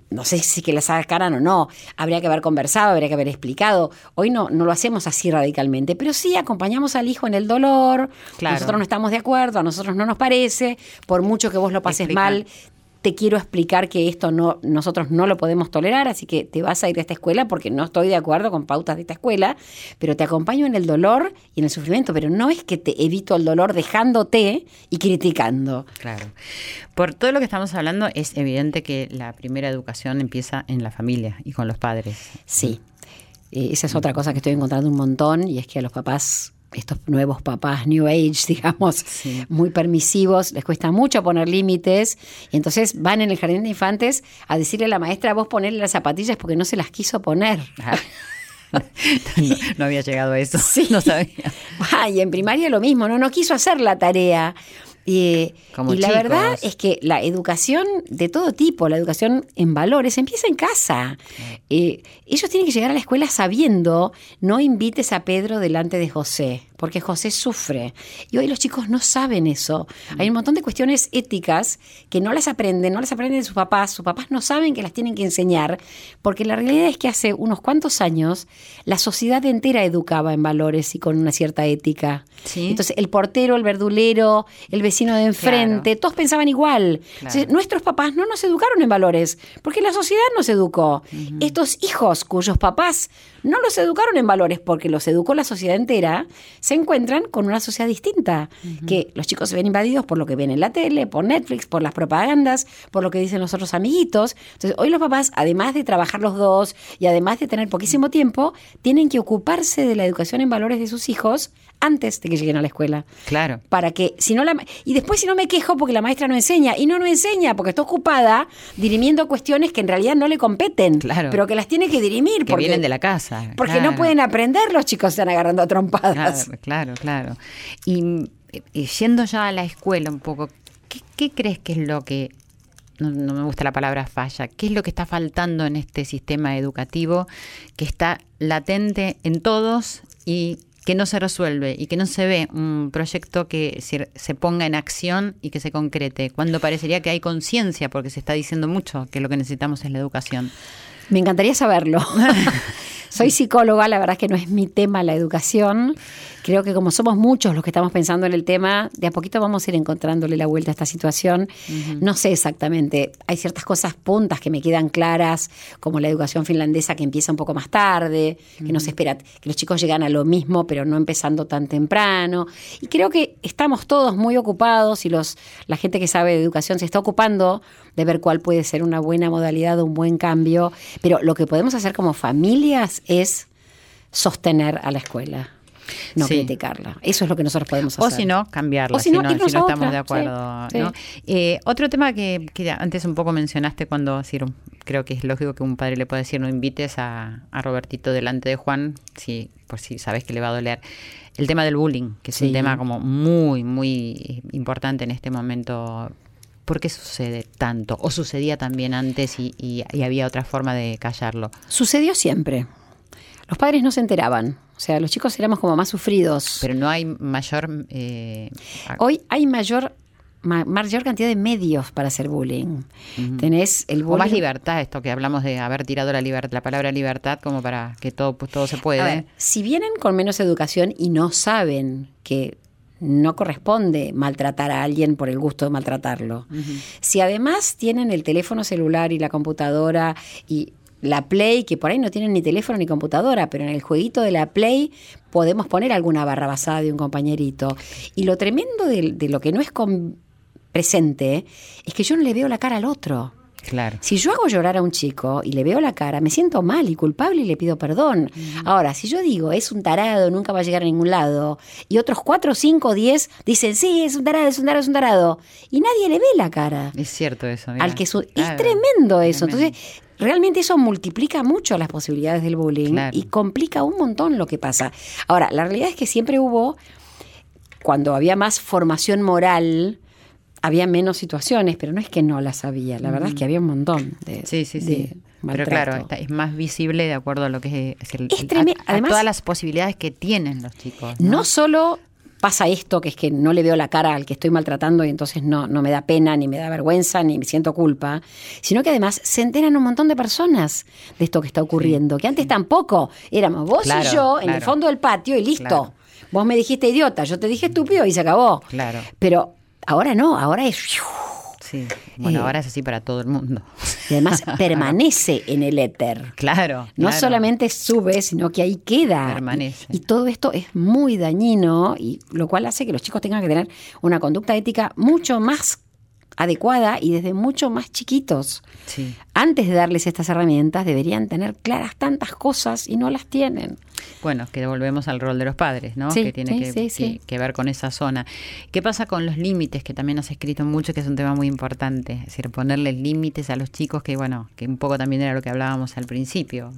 No sé si que la sacaran o no, habría que haber conversado, habría que haber explicado. Hoy no, no lo hacemos así radicalmente, pero sí acompañamos al hijo en el dolor. Claro. Nosotros no estamos de acuerdo, a nosotros no nos parece, por mucho que vos lo pases mal, te quiero explicar que esto no, nosotros no lo podemos tolerar, así que te vas a ir de esta escuela porque no estoy de acuerdo con pautas de esta escuela, pero te acompaño en el dolor y en el sufrimiento, pero no es que te evito el dolor dejándote y criticando. Claro. Por todo lo que estamos hablando, es evidente que la primera educación empieza en la familia y con los padres. Sí. Eh, esa es otra cosa que estoy encontrando un montón y es que a los papás estos nuevos papás New Age, [laughs] digamos, muy permisivos, les cuesta mucho poner límites, y entonces van en el jardín de infantes a decirle a la maestra, vos ponerle las zapatillas porque no se las quiso poner. Ah. [laughs] no, no había llegado a eso. Sí. No sabía. Ay, en primaria lo mismo, no, no quiso hacer la tarea. Y, Como y la chicos. verdad es que la educación de todo tipo, la educación en valores, empieza en casa. Eh, ellos tienen que llegar a la escuela sabiendo, no invites a Pedro delante de José, porque José sufre. Y hoy los chicos no saben eso. Hay un montón de cuestiones éticas que no las aprenden, no las aprenden de sus papás, sus papás no saben que las tienen que enseñar, porque la realidad es que hace unos cuantos años la sociedad entera educaba en valores y con una cierta ética. Sí. Entonces, el portero, el verdulero, el vecino de enfrente, todos pensaban igual. Entonces, nuestros papás no nos educaron en valores, porque la sociedad nos educó. Estos hijos cuyos papás no los educaron en valores, porque los educó la sociedad entera, se encuentran con una sociedad distinta, que los chicos se ven invadidos por lo que ven en la tele, por Netflix, por las propagandas, por lo que dicen los otros amiguitos. Entonces, hoy los papás, además de trabajar los dos y además de tener poquísimo tiempo, tienen que ocuparse de la educación en valores de sus hijos antes de que lleguen a la escuela Claro. para que si no la y después si no me quejo porque la maestra no enseña y no no enseña porque está ocupada dirimiendo cuestiones que en realidad no le competen Claro. pero que las tiene que dirimir Que porque, vienen de la casa. porque claro. no pueden aprender los chicos se están agarrando a trompadas Claro, claro, claro. Y, yendo ya a la escuela un poco, ¿qué, qué crees que es lo que, no, no me gusta la palabra falla, qué es lo que está faltando en este sistema educativo que está latente en todos y que no se resuelve y que no se ve un proyecto que se, ponga en acción y que se concrete, cuando parecería que hay conciencia, porque se está diciendo mucho que lo que necesitamos es la educación. me encantaría saberlo [laughs] soy psicóloga la verdad es que no es mi tema la educación creo que como somos muchos los que estamos pensando en el tema de a poquito vamos a ir encontrándole la vuelta a esta situación. No sé exactamente hay ciertas cosas puntas que me quedan claras como la educación finlandesa que empieza un poco más tarde que no se espera que los chicos llegan a lo mismo pero no empezando tan temprano. Y creo que estamos todos muy ocupados y los la gente que sabe de educación se está ocupando de ver cuál puede ser una buena modalidad un buen cambio pero lo que podemos hacer como familias es sostener a la escuela no Sí. criticarla eso es lo que nosotros podemos O hacer si no, cambiarla, O si si no, irnos si no estamos otra, de acuerdo. sí, ¿no? sí. Eh, otro tema que, que antes un poco mencionaste cuando creo que es lógico que un padre le pueda decir no invites a, a Robertito delante de Juan, si, por si sabes que le va a doler. El tema del bullying, que es un tema como muy, muy importante en este momento. ¿Por qué sucede tanto? ¿O sucedía también antes y, y- y había otra forma de callarlo? sucedió siempre los padres no se enteraban o sea los chicos éramos como más sufridos Pero no hay mayor... eh, Hoy hay mayor, ma- mayor cantidad de medios para hacer bullying. Tenés el O más bullying. libertad, esto que hablamos de haber tirado la, liber- la palabra libertad como para que todo, pues, todo se puede. A ver, si vienen con menos educación y no saben que no corresponde maltratar a alguien por el gusto de maltratarlo. Si además tienen el teléfono celular y la computadora y la Play, que por ahí no tienen ni teléfono ni computadora, pero en el jueguito de la Play podemos poner alguna barra basada de un compañerito. Y lo tremendo de, de lo que no es con- presente es que yo no le veo la cara al otro. Claro. Si yo hago llorar a un chico y le veo la cara, me siento mal y culpable y le pido perdón. Ahora, si yo digo, es un tarado, nunca va a llegar a ningún lado, y otros cuatro, cinco, diez dicen, sí, es un tarado, es un tarado, es un tarado, y nadie le ve la cara Es cierto eso. mira. al que su- Claro. es tremendo eso. Tremendo. Entonces, realmente eso multiplica mucho las posibilidades del bullying Claro. y complica un montón lo que pasa. Ahora, la realidad es que siempre hubo, cuando había más formación moral, había menos situaciones, pero no es que no las había, la verdad es que había un montón de Sí, sí, sí. Pero claro, está- es más visible de acuerdo a lo que es, Es el- treme- a- a además- todas las posibilidades que tienen los chicos. No ¿no? solo pasa esto, que es que no le veo la cara al que estoy maltratando y entonces no, no me da pena, ni me da vergüenza, ni me siento culpa, sino que además se enteran un montón de personas de esto que está ocurriendo, que antes tampoco éramos vos Claro, y yo en el fondo del patio y listo. Claro. Vos me dijiste idiota, yo te dije estúpido y se acabó. Claro. Pero ahora no, ahora es... Sí. Bueno, Eh, ahora es así para todo el mundo. Y además [laughs] permanece en el éter. Claro. No claro. solamente sube, sino que ahí queda. Permanece. Y, y todo esto es muy dañino, y lo cual hace que los chicos tengan que tener una conducta ética mucho más adecuada y desde mucho más chiquitos. Sí. Antes de darles estas herramientas, deberían tener claras tantas cosas y no las tienen. Bueno, que volvemos al rol de los padres, ¿no? Sí, que tiene sí, que, sí, que- sí. que ver con esa zona. ¿Qué pasa con los límites? Que también has escrito mucho, que es un tema muy importante. Es decir, ponerle límites a los chicos, que bueno, que un poco también era lo que hablábamos al principio.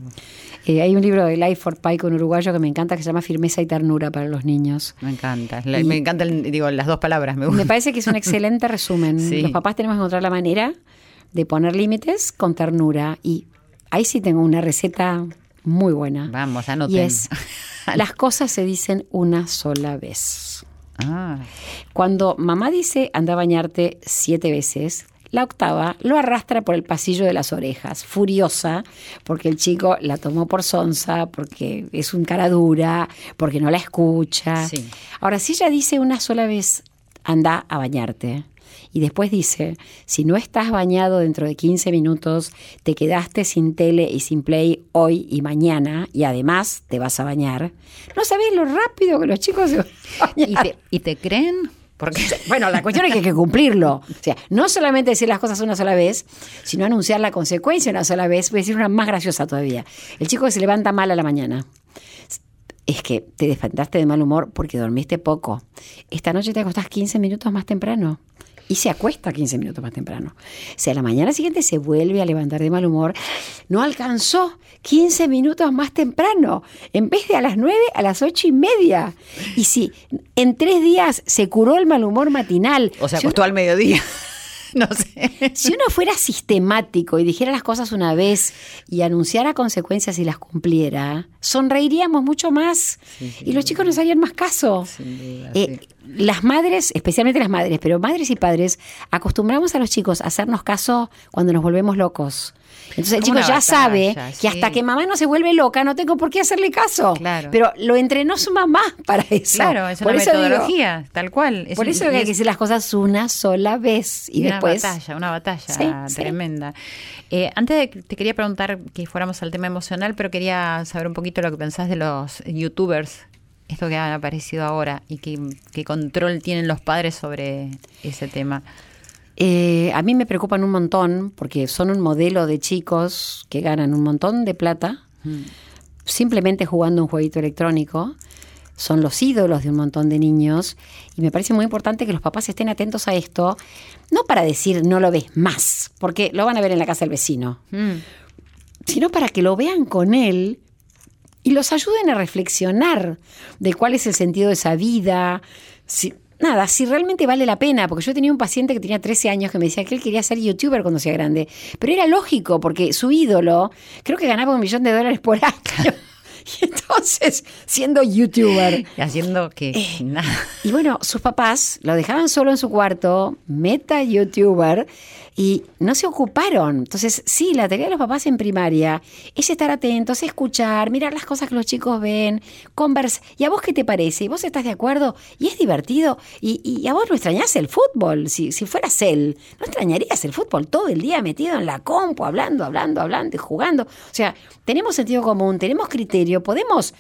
Eh, hay un libro de Life for Pike, un uruguayo que me encanta, que se llama Firmeza y Ternura para los niños. Me encanta. Y- me encantan, digo, las dos palabras. Me, Me parece que es un excelente [laughs] resumen. Los papás tenemos que encontrar la manera de poner límites con ternura. Y ahí sí tengo una receta muy buena. Vamos, anoten. Y es, [laughs] las cosas se dicen una sola vez. Ah, Cuando mamá dice anda a bañarte siete veces, la octava lo arrastra por el pasillo de las orejas, furiosa, porque el chico la tomó por sonsa, porque es un cara dura, porque no la escucha. Sí. Ahora, si ella dice una sola vez anda a bañarte, y después dice, si no estás bañado dentro de 15 minutos, te quedaste sin tele y sin play hoy y mañana, y además te vas a bañar, no sabés lo rápido que los chicos se van a [laughs] ¿Y bañar. te, ¿Y te creen? Porque Bueno, la cuestión es que hay que cumplirlo. [laughs] O sea, no solamente decir las cosas una sola vez, sino anunciar la consecuencia una sola vez. Voy a decir una más graciosa todavía. El chico que se levanta mal a la mañana. Es que te despertaste de mal humor porque dormiste poco. Esta noche te acostás 15 minutos más temprano. Y se acuesta 15 minutos más temprano. O sea, a la mañana siguiente se vuelve a levantar de mal humor. No alcanzó 15 minutos más temprano. En vez de a las 9, a las 8 y media. Y si en tres días se curó el mal humor matinal. o sea, si uno- acostó al mediodía. [laughs] no sé. si uno fuera sistemático y dijera las cosas una vez y anunciara consecuencias y las cumpliera, sonreiríamos mucho más y los chicos nos harían más caso. Duda, Eh, Las madres, especialmente las madres, pero madres y padres, acostumbramos a los chicos a hacernos caso cuando nos volvemos locos. Entonces el chico una ya batalla, sabe que hasta que mamá no se vuelve loca no tengo por qué hacerle caso. Claro. Pero lo entrenó su mamá [laughs] para eso. Claro, es Por una eso digo, metodología, tal cual. Es por un- eso hay que decir las cosas una sola vez y, una después batalla, una batalla Sí, sí. tremenda. Eh, antes de te quería preguntar que fuéramos al tema emocional, pero quería saber un poquito lo que pensás de los youtubers, esto que han aparecido ahora y qué, qué control tienen los padres sobre ese tema. Eh, a mí me preocupan un montón porque son un modelo de chicos que ganan un montón de plata simplemente jugando un jueguito electrónico. Son los ídolos de un montón de niños y me parece muy importante que los papás estén atentos a esto, no para decir no lo ves más, porque lo van a ver en la casa del vecino, Mm, sino para que lo vean con él y los ayuden a reflexionar de cuál es el sentido de esa vida. Si, nada, si realmente vale la pena, porque yo tenía un paciente que tenía 13 años que me decía que él quería ser youtuber cuando sea grande, pero era lógico porque su ídolo creo que ganaba un millón de dólares por [laughs] año. Y entonces, siendo youtuber, y haciendo que Eh. nada. y bueno, sus papás lo dejaban solo en su cuarto, meta youtuber, y no se ocuparon. Entonces, sí, la tarea de los papás en primaria es estar atentos, escuchar, mirar las cosas que los chicos ven, conversar. ¿Y a vos qué te parece? ¿Y vos estás de acuerdo? ¿Y es divertido? ¿Y, y a vos no extrañás el fútbol? Si, si fueras él, ¿no extrañarías el fútbol todo el día metido en la compu, hablando, hablando, hablando y jugando? O sea, tenemos sentido común, tenemos criterio, podemos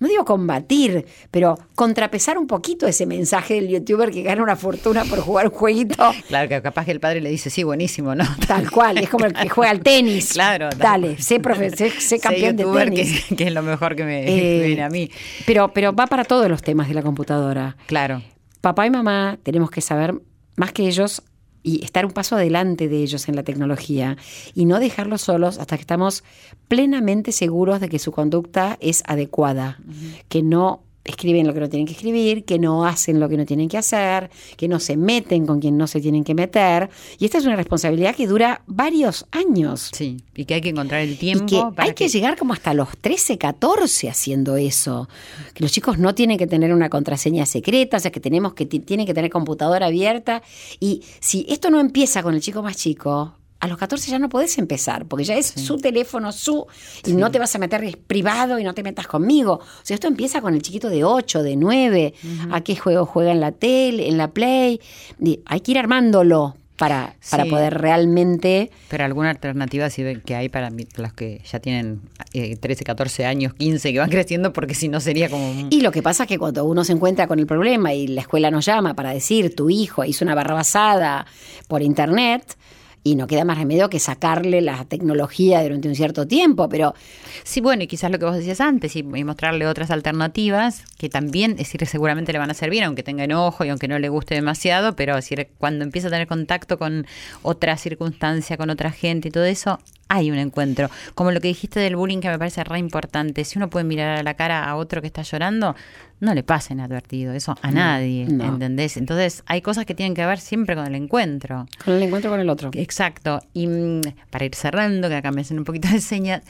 no digo combatir, pero contrapesar un poquito ese mensaje del youtuber que gana una fortuna por jugar un jueguito. [laughs] Claro, que capaz que el padre le dice, sí, buenísimo, ¿no? Tal cual, es como el que juega al tenis. Claro, Dale, sé, profe, sé, sé Sé campeón de youtuber, tenis. Que, [laughs] que es lo mejor que me, Eh, me viene a mí. Pero, pero va para todos los temas de la computadora. Claro. Papá y mamá tenemos que saber más que ellos y estar un paso adelante de ellos en la tecnología y no dejarlos solos hasta que estamos plenamente seguros de que su conducta es adecuada, que no escriben lo que no tienen que escribir, que no hacen lo que no tienen que hacer, que no se meten con quien no se tienen que meter. Y esta es una responsabilidad que dura varios años. Sí, y que hay que encontrar el Y tiempo que para hay que llegar como hasta los 13, 14 haciendo eso. Que los chicos no tienen que tener una contraseña secreta, o sea, que tenemos que ti- tienen que tener computadora abierta. Y si esto no empieza con el chico más chico, a los 14 ya no podés empezar, porque ya es su teléfono, su, y no te vas a meter es privado y no te metas conmigo. O sea, esto empieza con el chiquito de 8, de 9, a qué juego juega en la tele, en la play. Y hay que ir armándolo para, poder realmente Pero alguna alternativa sí ve que hay para los que ya tienen eh, 13, 14 años, 15, que van [laughs] creciendo, porque si no sería como... un- Y lo que pasa es que cuando uno se encuentra con el problema y la escuela nos llama para decir tu hijo hizo una barra basada por internet y no queda más remedio que sacarle la tecnología durante un cierto tiempo, pero Sí, bueno, y quizás lo que vos decías antes, y, mostrarle otras alternativas que también, es decir, seguramente le van a servir, aunque tenga enojo y aunque no le guste demasiado, pero es decir, cuando empieza a tener contacto con otra circunstancia, con otra gente y todo eso, hay un encuentro. Como lo que dijiste del bullying, que me parece re importante. Si uno puede mirar a la cara a otro que está llorando, no le pasa inadvertido eso a nadie, no. ¿entendés? Entonces, hay cosas que tienen que ver siempre con el encuentro. con el encuentro con el otro. Exacto. Y mm, para ir cerrando, que acá me hacen un poquito de señas,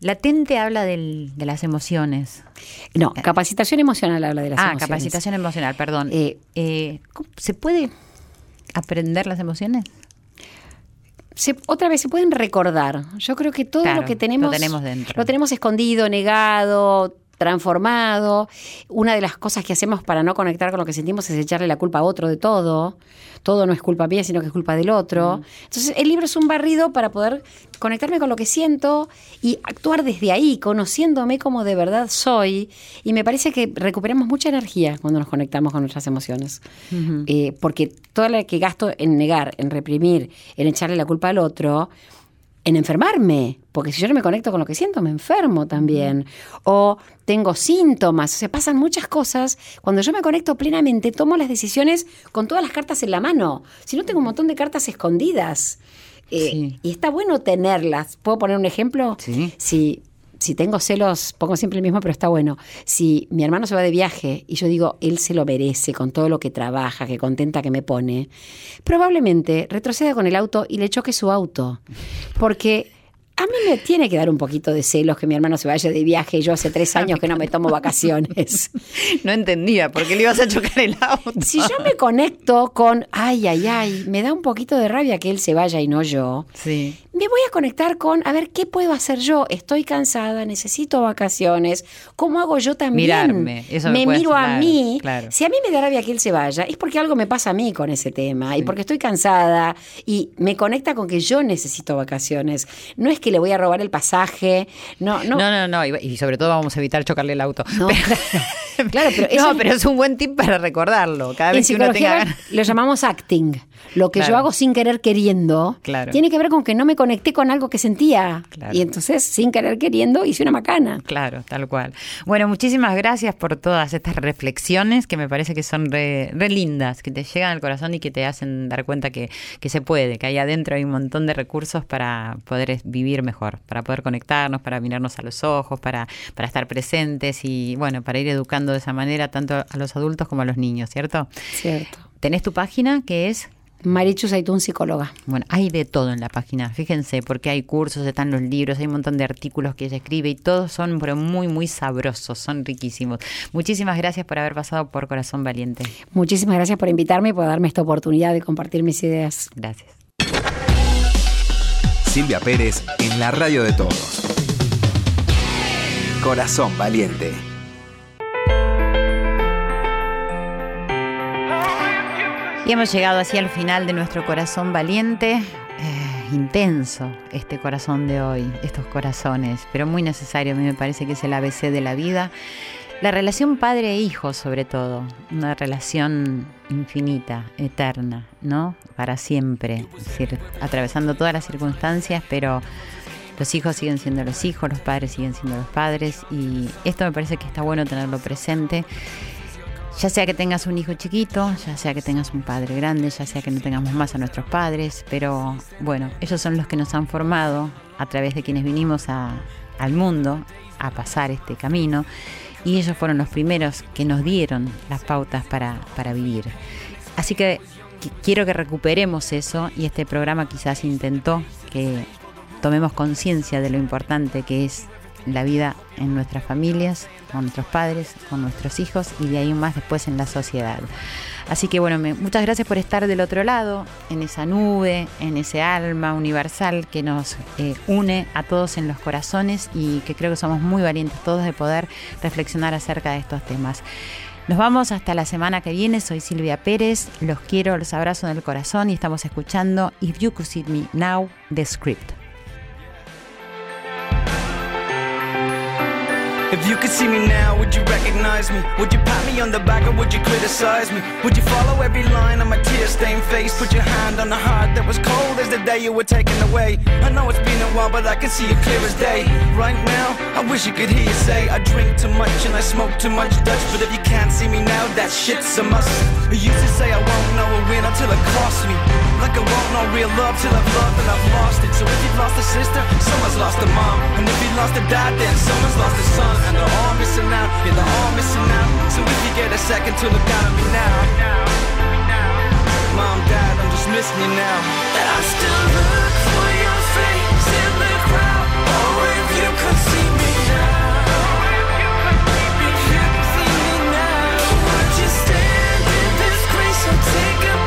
latente habla del- de las emociones. No, capacitación emocional habla de las ah, emociones. capacitación emocional, perdón. Eh, Eh, ¿cómo- ¿Se puede aprender las emociones? Se- otra vez se pueden recordar. Yo creo que todo Claro, lo que tenemos lo tenemos dentro. lo tenemos escondido, negado, transformado. Una de las cosas que hacemos para no conectar con lo que sentimos es echarle la culpa a otro de todo. Todo no es culpa mía, sino que es culpa del otro. Entonces, el libro es un barrido para poder conectarme con lo que siento y actuar desde ahí, conociéndome como de verdad soy. Y me parece que recuperamos mucha energía cuando nos conectamos con nuestras emociones. Eh, porque toda la que gasto en negar, en reprimir, en echarle la culpa al otro, en enfermarme, porque si yo no me conecto con lo que siento, me enfermo también. O tengo síntomas, o sea, pasan muchas cosas. Cuando yo me conecto plenamente, tomo las decisiones con todas las cartas en la mano. Si no, tengo un montón de cartas escondidas. Eh, Sí. Y está bueno tenerlas. ¿Puedo poner un ejemplo? Sí. Si, si tengo celos, pongo siempre el mismo, pero está bueno. Si mi hermano se va de viaje y yo digo, él se lo merece con todo lo que trabaja, que contenta que me pone, probablemente retroceda con el auto y le choque su auto. Porque a mí me tiene que dar un poquito de celos que mi hermano se vaya de viaje y yo hace tres [laughs] años que no me tomo vacaciones. [laughs] No entendía, ¿por qué le ibas a chocar el auto? Si yo me conecto con, ay, ay, ay, me da un poquito de rabia que él se vaya y no yo, Sí. me voy a conectar con, a ver, ¿qué puedo hacer yo? Estoy cansada, necesito vacaciones. ¿Cómo hago yo también? Mirarme, eso me me miro a mí. claro. Si a mí me da rabia que él se vaya, es porque algo me pasa a mí con ese tema y porque estoy cansada y me conecta con que yo necesito vacaciones. No es que le voy a robar el pasaje, no, no. No, no, no, y, y sobre todo vamos a evitar chocarle el auto. No. Pero- [laughs] Claro, pero [laughs] eso no, pero es un buen tip para recordarlo. Cada En vez que uno tenga lo llamamos acting. Lo que yo hago sin querer queriendo Claro. tiene que ver con que no me conecté con algo que sentía. Claro. Y entonces, sin querer queriendo, hice una macana. Claro, tal cual. Bueno, muchísimas gracias por todas estas reflexiones que me parece que son re, re lindas, que te llegan al corazón y que te hacen dar cuenta que, que se puede, que ahí adentro hay un montón de recursos para poder vivir mejor, para poder conectarnos, para mirarnos a los ojos, para, para estar presentes y bueno, para ir educando de esa manera tanto a los adultos como a los niños, ¿cierto? Cierto. Tenés tu página que es Marichu Saitún, psicóloga. Bueno, hay de todo en la página, fíjense, porque hay cursos, están los libros, hay un montón de artículos que ella escribe y todos son pero muy, muy sabrosos, son riquísimos. Muchísimas gracias por haber pasado por Corazón Valiente. Muchísimas gracias por invitarme y por darme esta oportunidad de compartir mis ideas. Gracias. Silvia Pérez en la radio de todos. Corazón Valiente. Y hemos llegado así al final de nuestro Corazón Valiente. Eh, intenso este corazón de hoy, estos corazones, pero muy necesario, a mí me parece que es el ABC de la vida. La relación padre e hijo, sobre todo, una relación infinita, eterna, ¿no? Para siempre, es decir, atravesando todas las circunstancias, pero los hijos siguen siendo los hijos, los padres siguen siendo los padres, y esto me parece que está bueno tenerlo presente. Ya sea que tengas un hijo chiquito, ya sea que tengas un padre grande, ya sea que no tengamos más a nuestros padres, pero bueno, ellos son los que nos han formado a través de quienes vinimos al mundo a pasar este camino y ellos fueron los primeros que nos dieron las pautas para, para vivir. Así que qui- quiero que recuperemos eso y este programa quizás intentó que tomemos conciencia de lo importante que es la vida en nuestras familias, con nuestros padres, con nuestros hijos y de ahí más después en la sociedad. Así que bueno, muchas gracias por estar del otro lado, en esa nube, en ese alma universal que nos eh, une a todos en los corazones y que creo que somos muy valientes todos de poder reflexionar acerca de estos temas. Nos vamos hasta la semana que viene. Soy Silvia Pérez. Los quiero, los abrazo en el corazón y estamos escuchando If You Could See Me Now, The Script. If you could see me now, would you recognize me? Would you pat me on the back or would you criticize me? Would you follow every line on my tear-stained face? Put your hand on the heart that was cold as the day you were taken away. I know it's been a while, but I can see it clear as day. Right now, I wish you could hear you say I drink too much and I smoke too much Dutch. But if you can't see me now, that shit's a must. You used to say I won't know a win until it costs me. Like I want no real love till I've loved and I've lost it. So if you've lost a sister, someone's lost a mom. And if you lost a dad, then someone's lost a son. And they're all missing out, yeah, they're all missing out. So if you get a second to look down at me now. Mom, dad, I'm just missing you now. And I still look for your face in the crowd. Oh, if you could see me now. So take a